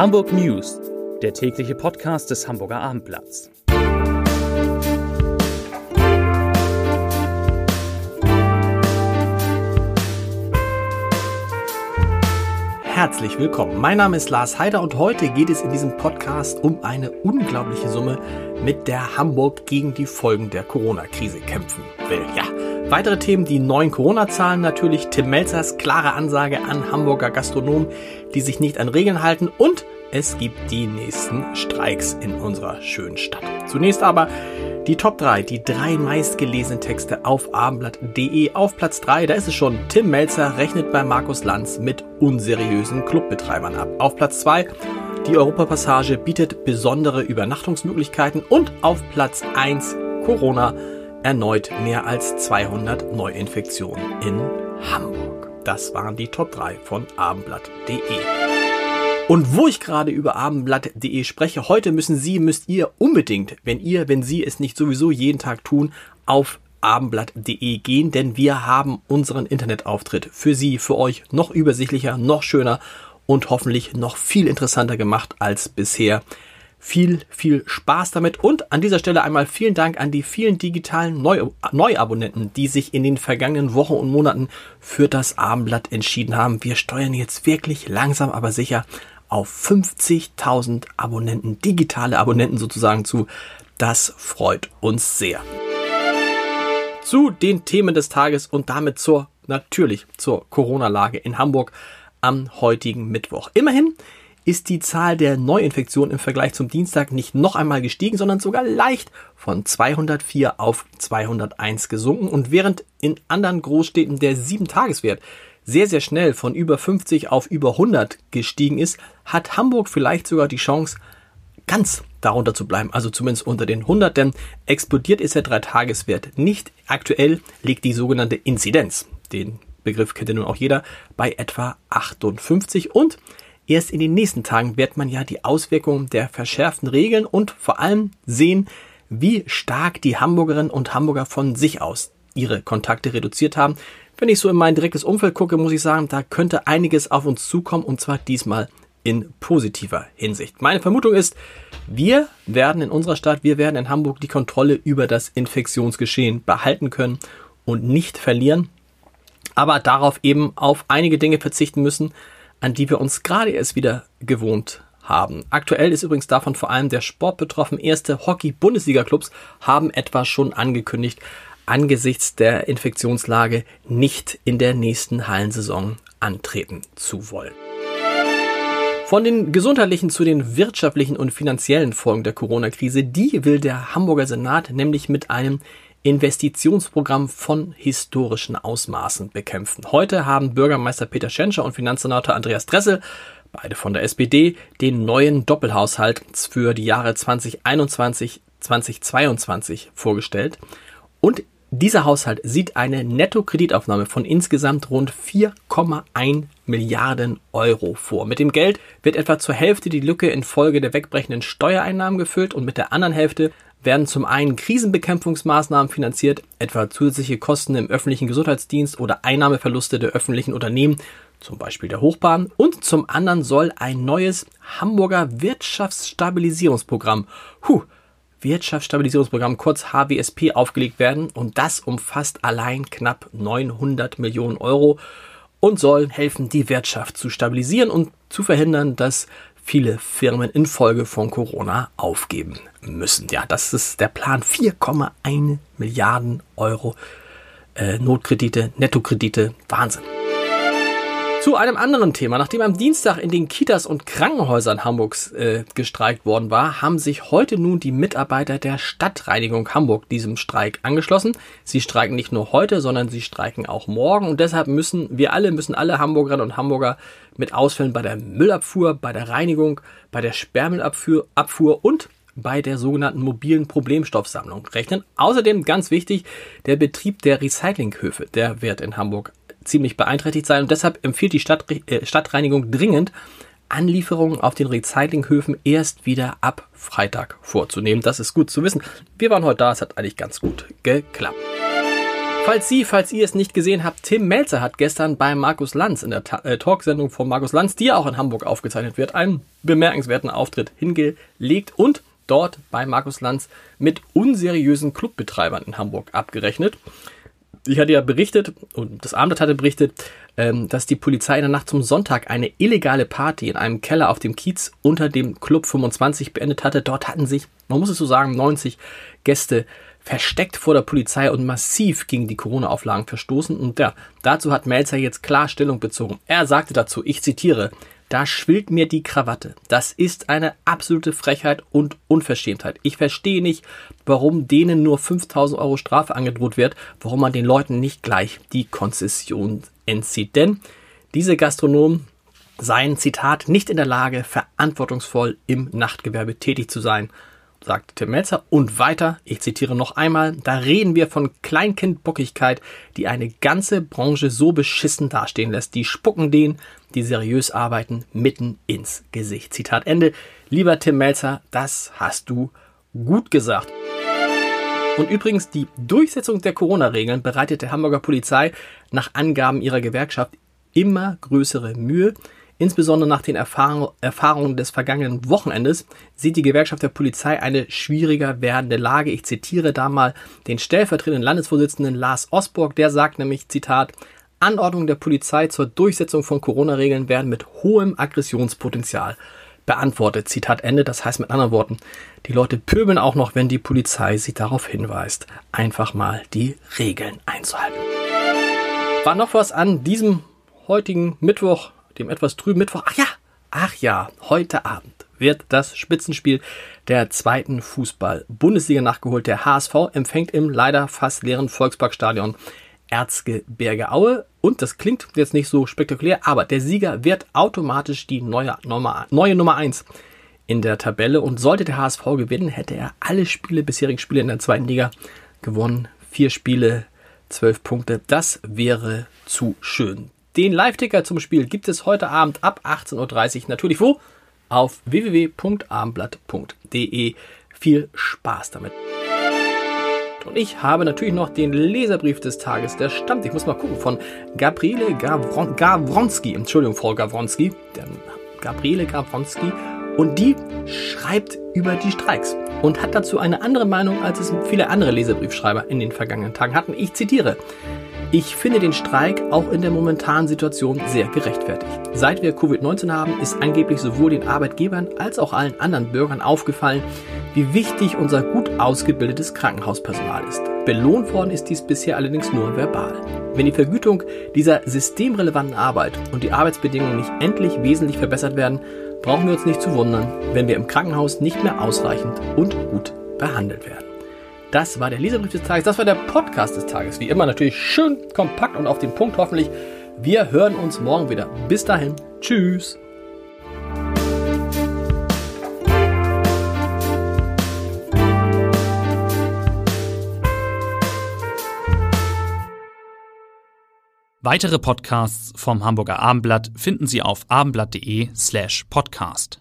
Hamburg News, der tägliche Podcast des Hamburger Abendblatts. Herzlich willkommen. Mein Name ist Lars Heider und heute geht es in diesem Podcast um eine unglaubliche Summe, mit der Hamburg gegen die Folgen der Corona-Krise kämpfen will. Ja, weitere Themen, die neuen Corona-Zahlen natürlich, Tim Melzers klare Ansage an Hamburger Gastronomen, die sich nicht an Regeln halten und es gibt die nächsten Streiks in unserer schönen Stadt. Zunächst aber die Top 3, die drei meistgelesenen Texte auf abendblatt.de. Auf Platz 3, da ist es schon, Tim Melzer rechnet bei Markus Lanz mit unseriösen Clubbetreibern ab. Auf Platz 2, die Europapassage bietet besondere Übernachtungsmöglichkeiten. Und auf Platz 1, Corona, erneut mehr als 200 Neuinfektionen in Hamburg. Das waren die Top 3 von abendblatt.de. Und wo ich gerade über abendblatt.de spreche, heute müssen Sie, müsst ihr unbedingt, wenn ihr, wenn Sie es nicht sowieso jeden Tag tun, auf abendblatt.de gehen, denn wir haben unseren Internetauftritt für Sie, für euch noch übersichtlicher, noch schöner und hoffentlich noch viel interessanter gemacht als bisher. Viel, viel Spaß damit und an dieser Stelle einmal vielen Dank an die vielen digitalen Neu Neuabonnenten, die sich in den vergangenen Wochen und Monaten für das Abendblatt entschieden haben. Wir steuern jetzt wirklich langsam aber sicher auf 50.000 Abonnenten, digitale Abonnenten sozusagen zu. Das freut uns sehr. Zu den Themen des Tages und damit zur, natürlich zur Corona-Lage in Hamburg am heutigen Mittwoch. Immerhin ist die Zahl der Neuinfektionen im Vergleich zum Dienstag nicht noch einmal gestiegen, sondern sogar leicht von 204 auf 201 gesunken. Und während in anderen Großstädten der 7-Tageswert sehr, sehr schnell von über 50 auf über 100 gestiegen ist, hat Hamburg vielleicht sogar die Chance, ganz darunter zu bleiben, also zumindest unter den 100, denn explodiert ist der Dreitageswert nicht. Aktuell liegt die sogenannte Inzidenz, den Begriff kennt ja nun auch jeder, bei etwa 58 und erst in den nächsten Tagen wird man ja die Auswirkungen der verschärften Regeln und vor allem sehen, wie stark die Hamburgerinnen und Hamburger von sich aus ihre Kontakte reduziert haben. Wenn ich so in mein direktes Umfeld gucke, muss ich sagen, da könnte einiges auf uns zukommen und zwar diesmal in positiver Hinsicht. Meine Vermutung ist, wir werden in unserer Stadt, wir werden in Hamburg die Kontrolle über das Infektionsgeschehen behalten können und nicht verlieren, aber darauf eben auf einige Dinge verzichten müssen, an die wir uns gerade erst wieder gewohnt haben. Aktuell ist übrigens davon vor allem der Sport betroffen. Erste Hockey-Bundesliga-Clubs haben etwa schon angekündigt, angesichts der Infektionslage nicht in der nächsten Hallensaison antreten zu wollen. Von den gesundheitlichen zu den wirtschaftlichen und finanziellen Folgen der Corona-Krise, die will der Hamburger Senat nämlich mit einem Investitionsprogramm von historischen Ausmaßen bekämpfen. Heute haben Bürgermeister Peter Schenscher und Finanzsenator Andreas Dressel, beide von der SPD, den neuen Doppelhaushalt für die Jahre 2021 2022 vorgestellt. Und dieser Haushalt sieht eine Netto-Kreditaufnahme von insgesamt rund 4,1 Milliarden Euro vor. Mit dem Geld wird etwa zur Hälfte die Lücke infolge der wegbrechenden Steuereinnahmen gefüllt und mit der anderen Hälfte werden zum einen Krisenbekämpfungsmaßnahmen finanziert, etwa zusätzliche Kosten im öffentlichen Gesundheitsdienst oder Einnahmeverluste der öffentlichen Unternehmen, zum Beispiel der Hochbahn, und zum anderen soll ein neues Hamburger Wirtschaftsstabilisierungsprogramm, huh, Wirtschaftsstabilisierungsprogramm kurz HWSP aufgelegt werden. Und das umfasst allein knapp 900 Millionen Euro und soll helfen, die Wirtschaft zu stabilisieren und zu verhindern, dass viele Firmen infolge von Corona aufgeben müssen. Ja, das ist der Plan. 4,1 Milliarden Euro äh, Notkredite, Nettokredite. Wahnsinn. Zu einem anderen Thema. Nachdem am Dienstag in den Kitas und Krankenhäusern Hamburgs äh, gestreikt worden war, haben sich heute nun die Mitarbeiter der Stadtreinigung Hamburg diesem Streik angeschlossen. Sie streiken nicht nur heute, sondern sie streiken auch morgen und deshalb müssen wir alle, müssen alle Hamburgerinnen und Hamburger mit Ausfällen bei der Müllabfuhr, bei der Reinigung, bei der Sperrmüllabfuhr Abfuhr und bei der sogenannten mobilen Problemstoffsammlung rechnen. Außerdem ganz wichtig, der Betrieb der Recyclinghöfe, der wird in Hamburg ziemlich beeinträchtigt sein und deshalb empfiehlt die Stadt, äh, Stadtreinigung dringend, Anlieferungen auf den Recyclinghöfen erst wieder ab Freitag vorzunehmen. Das ist gut zu wissen. Wir waren heute da, es hat eigentlich ganz gut geklappt. Falls Sie, falls ihr es nicht gesehen habt, Tim Melzer hat gestern bei Markus Lanz in der Ta äh, Talksendung von Markus Lanz, die ja auch in Hamburg aufgezeichnet wird, einen bemerkenswerten Auftritt hingelegt und dort bei Markus Lanz mit unseriösen Clubbetreibern in Hamburg abgerechnet. Ich hatte ja berichtet, und das Abendblatt hatte berichtet, ähm, dass die Polizei in der Nacht zum Sonntag eine illegale Party in einem Keller auf dem Kiez unter dem Club 25 beendet hatte. Dort hatten sich, man muss es so sagen, 90 Gäste versteckt vor der Polizei und massiv gegen die Corona-Auflagen verstoßen. Und ja, dazu hat Melzer jetzt klar Stellung bezogen. Er sagte dazu, ich zitiere, da schwillt mir die Krawatte. Das ist eine absolute Frechheit und Unverschämtheit. Ich verstehe nicht, warum denen nur 5000 Euro Strafe angedroht wird, warum man den Leuten nicht gleich die Konzession entzieht. Denn diese Gastronomen seien, Zitat, nicht in der Lage, verantwortungsvoll im Nachtgewerbe tätig zu sein sagt Tim Melzer. Und weiter, ich zitiere noch einmal, da reden wir von Kleinkindbockigkeit, die eine ganze Branche so beschissen dastehen lässt. Die spucken denen, die seriös arbeiten, mitten ins Gesicht. Zitat Ende. Lieber Tim Melzer, das hast du gut gesagt. Und übrigens, die Durchsetzung der Corona-Regeln bereitet der Hamburger Polizei nach Angaben ihrer Gewerkschaft immer größere Mühe. Insbesondere nach den Erfahrungen des vergangenen Wochenendes sieht die Gewerkschaft der Polizei eine schwieriger werdende Lage. Ich zitiere da mal den stellvertretenden Landesvorsitzenden Lars Osborg, der sagt nämlich, Zitat, Anordnungen der Polizei zur Durchsetzung von Corona-Regeln werden mit hohem Aggressionspotenzial beantwortet. Zitat Ende. Das heißt mit anderen Worten, die Leute pöbeln auch noch, wenn die Polizei sie darauf hinweist, einfach mal die Regeln einzuhalten. War noch was an diesem heutigen Mittwoch dem etwas trüben Mittwoch. Ach ja, ach ja, heute Abend wird das Spitzenspiel der zweiten Fußball-Bundesliga nachgeholt. Der HSV empfängt im leider fast leeren Volksparkstadion Erzgebirge Aue. Und das klingt jetzt nicht so spektakulär, aber der Sieger wird automatisch die neue Nummer, neue Nummer 1 in der Tabelle. Und sollte der HSV gewinnen, hätte er alle Spiele, bisherigen Spiele in der zweiten Liga gewonnen. Vier Spiele, zwölf Punkte. Das wäre zu schön. Den Live-Ticker zum Spiel gibt es heute Abend ab 18.30 Uhr. Natürlich wo? Auf www.abendblatt.de. Viel Spaß damit. Und ich habe natürlich noch den Leserbrief des Tages, der stammt, ich muss mal gucken, von Gabriele Gavron Gawronski. Entschuldigung, Frau Gawronski. Gabriele Gawronski. Und die schreibt über die Streiks und hat dazu eine andere Meinung, als es viele andere Leserbriefschreiber in den vergangenen Tagen hatten. Ich zitiere. Ich finde den Streik auch in der momentanen Situation sehr gerechtfertigt. Seit wir Covid-19 haben, ist angeblich sowohl den Arbeitgebern als auch allen anderen Bürgern aufgefallen, wie wichtig unser gut ausgebildetes Krankenhauspersonal ist. Belohnt worden ist dies bisher allerdings nur verbal. Wenn die Vergütung dieser systemrelevanten Arbeit und die Arbeitsbedingungen nicht endlich wesentlich verbessert werden, brauchen wir uns nicht zu wundern, wenn wir im Krankenhaus nicht mehr ausreichend und gut behandelt werden. Das war der Leserbrief des Tages, das war der Podcast des Tages. Wie immer natürlich schön kompakt und auf den Punkt hoffentlich. Wir hören uns morgen wieder. Bis dahin. Tschüss. Weitere Podcasts vom Hamburger Abendblatt finden Sie auf abendblatt.de slash podcast.